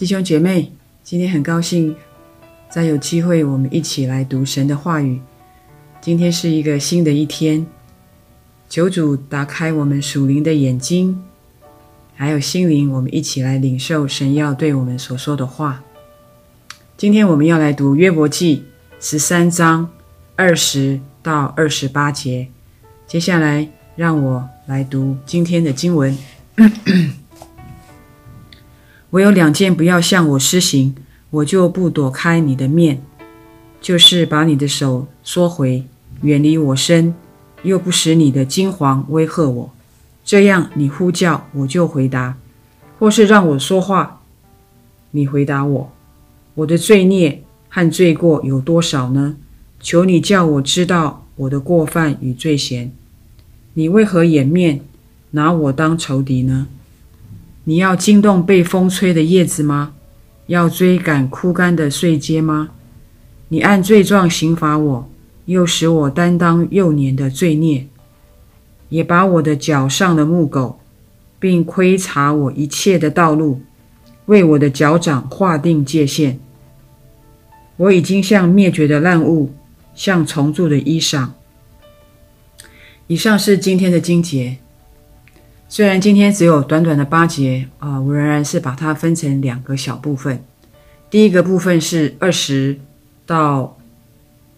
弟兄姐妹，今天很高兴再有机会，我们一起来读神的话语。今天是一个新的一天，求主打开我们属灵的眼睛，还有心灵，我们一起来领受神要对我们所说的话。今天我们要来读约伯记十三章二十到二十八节。接下来让我来读今天的经文。我有两件不要向我施行，我就不躲开你的面，就是把你的手缩回，远离我身，又不使你的惊惶威吓我。这样你呼叫，我就回答；或是让我说话，你回答我。我的罪孽和罪过有多少呢？求你叫我知道我的过犯与罪嫌。你为何掩面，拿我当仇敌呢？你要惊动被风吹的叶子吗？要追赶枯干的穗稭吗？你按罪状刑罚我，又使我担当幼年的罪孽，也把我的脚上的木狗，并窥察我一切的道路，为我的脚掌划定界限。我已经像灭绝的烂物，像虫蛀的衣裳。以上是今天的经节。虽然今天只有短短的八节啊、我仍然是把它分成两个小部分。第一个部分是二十到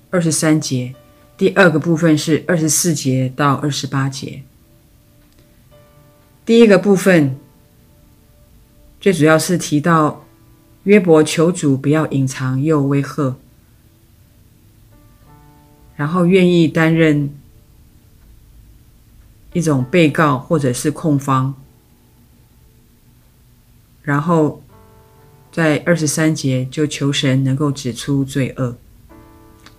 二十三节，第二个部分是二十四节到二十八节。第一个部分最主要是提到约伯求主不要隐藏又威吓，然后愿意担任。一种被告或者是控方，然后在二十三节就求神能够指出罪恶。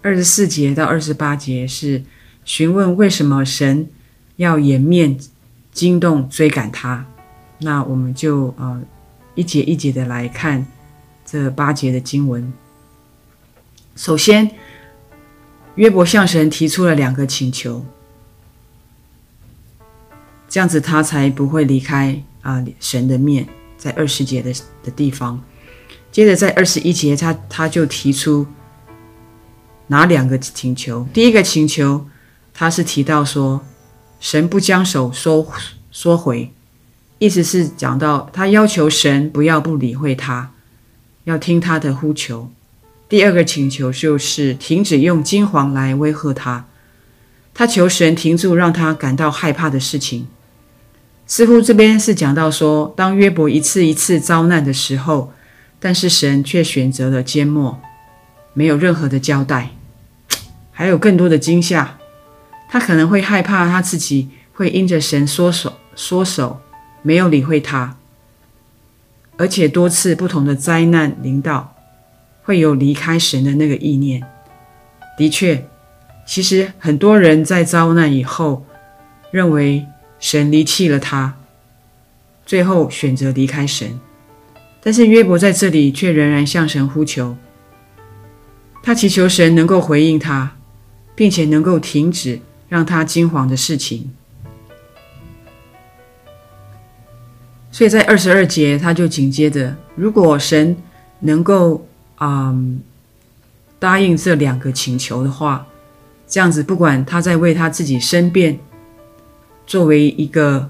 二十四节到二十八节是询问为什么神要掩面惊动追赶他。那我们就呃一节一节的来看这八节的经文。首先，约伯向神提出了两个请求。这样子，他才不会离开啊、神的面。在二十节的的地方，接着在二十一节，他他就提出哪两个请求？第一个请求，他是提到说，神不将手收缩回，意思是讲到他要求神不要不理会他，要听他的呼求。第二个请求就是停止用金黄来威吓他，他求神停住让他感到害怕的事情。似乎这边是讲到说，当约伯一次一次遭难的时候，但是神却选择了缄默，没有任何的交代，还有更多的惊吓。他可能会害怕他自己会因着神缩手缩手，没有理会他，而且多次不同的灾难临到，会有离开神的那个意念。的确，其实很多人在遭难以后，认为。神离弃了他，最后选择离开神。但是约伯在这里却仍然向神呼求，他祈求神能够回应他，并且能够停止让他惊惶的事情。所以在二十二节，他就紧接着，如果神能够嗯答应这两个请求的话，这样子不管他在为他自己申辩。作为一个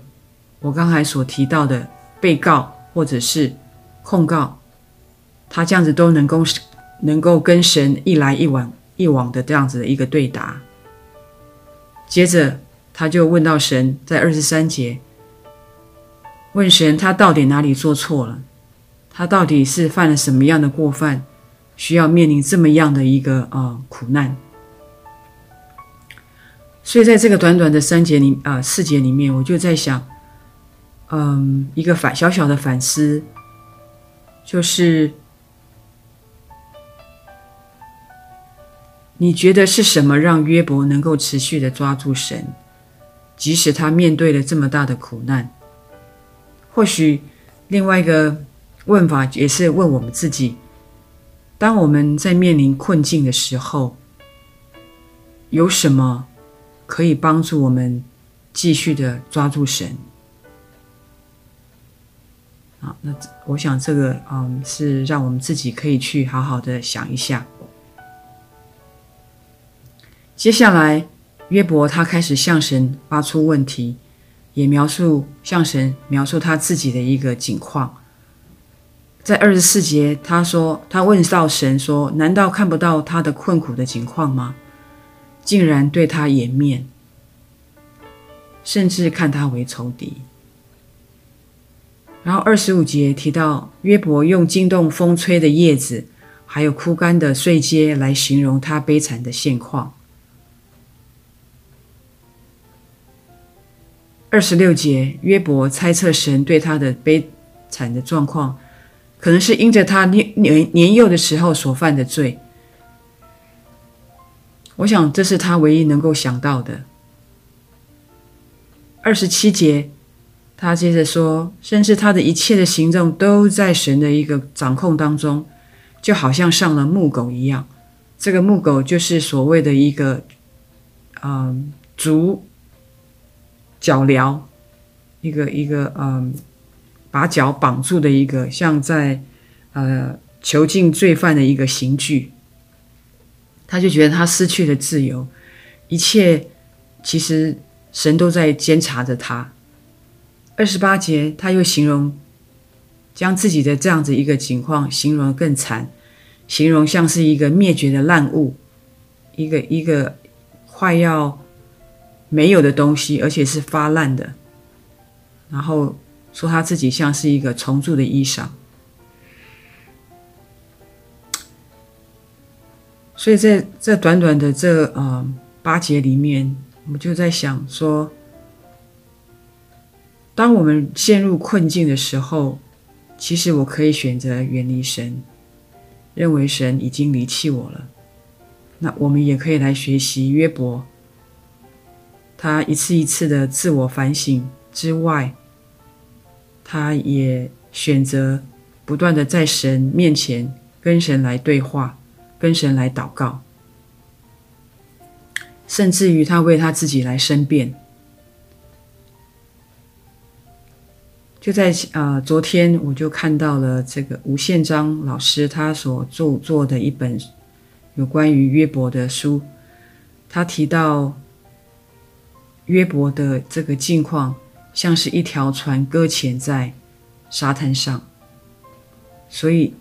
我刚才所提到的被告或者是控告，他这样子都能够能够跟神一来一往一往的这样子的一个对答。接着他就问到神，在二十三节问神，他到底哪里做错了？他到底是犯了什么样的过犯，需要面临这么样的一个啊、呃、苦难？所以，在这个短短的三节里啊、四节里面，我就在想，嗯，一个反小小的反思，就是你觉得是什么让约伯能够持续的抓住神，即使他面对了这么大的苦难？或许另外一个问法也是问我们自己：当我们在面临困境的时候，有什么？可以帮助我们继续的抓住神。啊，那我想这个嗯是让我们自己可以去好好的想一下。接下来，约伯他开始向神发出问题，也描述向神描述他自己的一个境况。在二十四节，他说：“他问到神说，难道看不到他的困苦的情况吗？竟然对他掩面，甚至看他为仇敌。”然后二十五节提到约伯用惊动风吹的叶子，还有枯干的碎秸来形容他悲惨的现况。二十六节，约伯猜测神对他的悲惨的状况，可能是因着他年年年幼的时候所犯的罪。我想这是他唯一能够想到的。二十七节，他接着说，甚至他的一切的行动都在神的一个掌控当中，就好像上了木狗一样。这个木狗就是所谓的一个，嗯，足。脚镣，一个一个嗯，把脚绑住的一个，像在呃囚禁罪犯的一个刑具。他就觉得他失去了自由，一切其实神都在监察着他。二十八节，他又形容将自己的这样子一个情况形容更惨，形容像是一个灭绝的烂物，一个一个快要。没有的东西，而且是发烂的。然后说他自己像是一个虫蛀的衣裳。所以在这短短的这呃八节里面，我们就在想说，当我们陷入困境的时候，其实我可以选择远离神，认为神已经离弃我了。那我们也可以来学习约伯。他一次一次的自我反省之外，他也选择不断的在神面前跟神来对话，跟神来祷告，甚至于他为他自己来申辩。就在呃昨天，我就看到了这个吴宪章老师他所著作的一本有关于约伯的书，他提到。约伯的这个境况，像是一条船搁浅在沙滩上，所以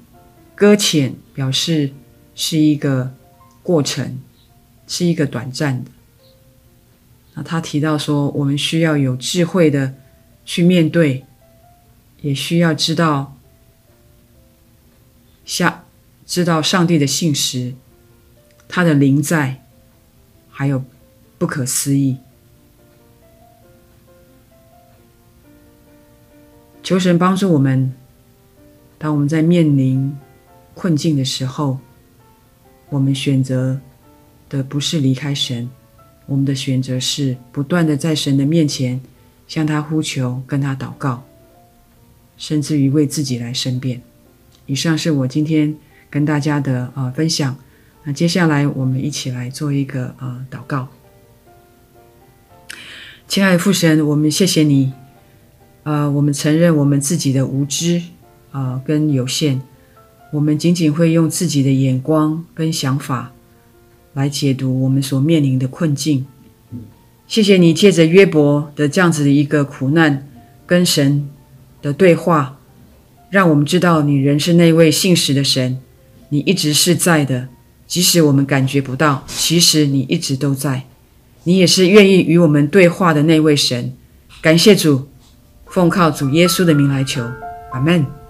搁浅表示是一个过程，是一个短暂的。那他提到说，我们需要有智慧的去面对，也需要知道下知道上帝的信实，他的临在，还有不可思议。求神帮助我们，当我们在面临困境的时候，我们选择的不是离开神，我们的选择是不断的在神的面前向他呼求，跟他祷告，甚至于为自己来申辩。以上是我今天跟大家的啊、呃、分享。那接下来我们一起来做一个啊、呃、祷告。亲爱的父神，我们谢谢你。呃，我们承认我们自己的无知啊、呃，跟有限，我们仅仅会用自己的眼光跟想法来解读我们所面临的困境。谢谢你借着约伯的这样子的一个苦难跟神的对话，让我们知道你仍是那位信实的神，你一直是在的，即使我们感觉不到，其实你一直都在，你也是愿意与我们对话的那位神。感谢主。奉靠主耶稣的名来求，阿门。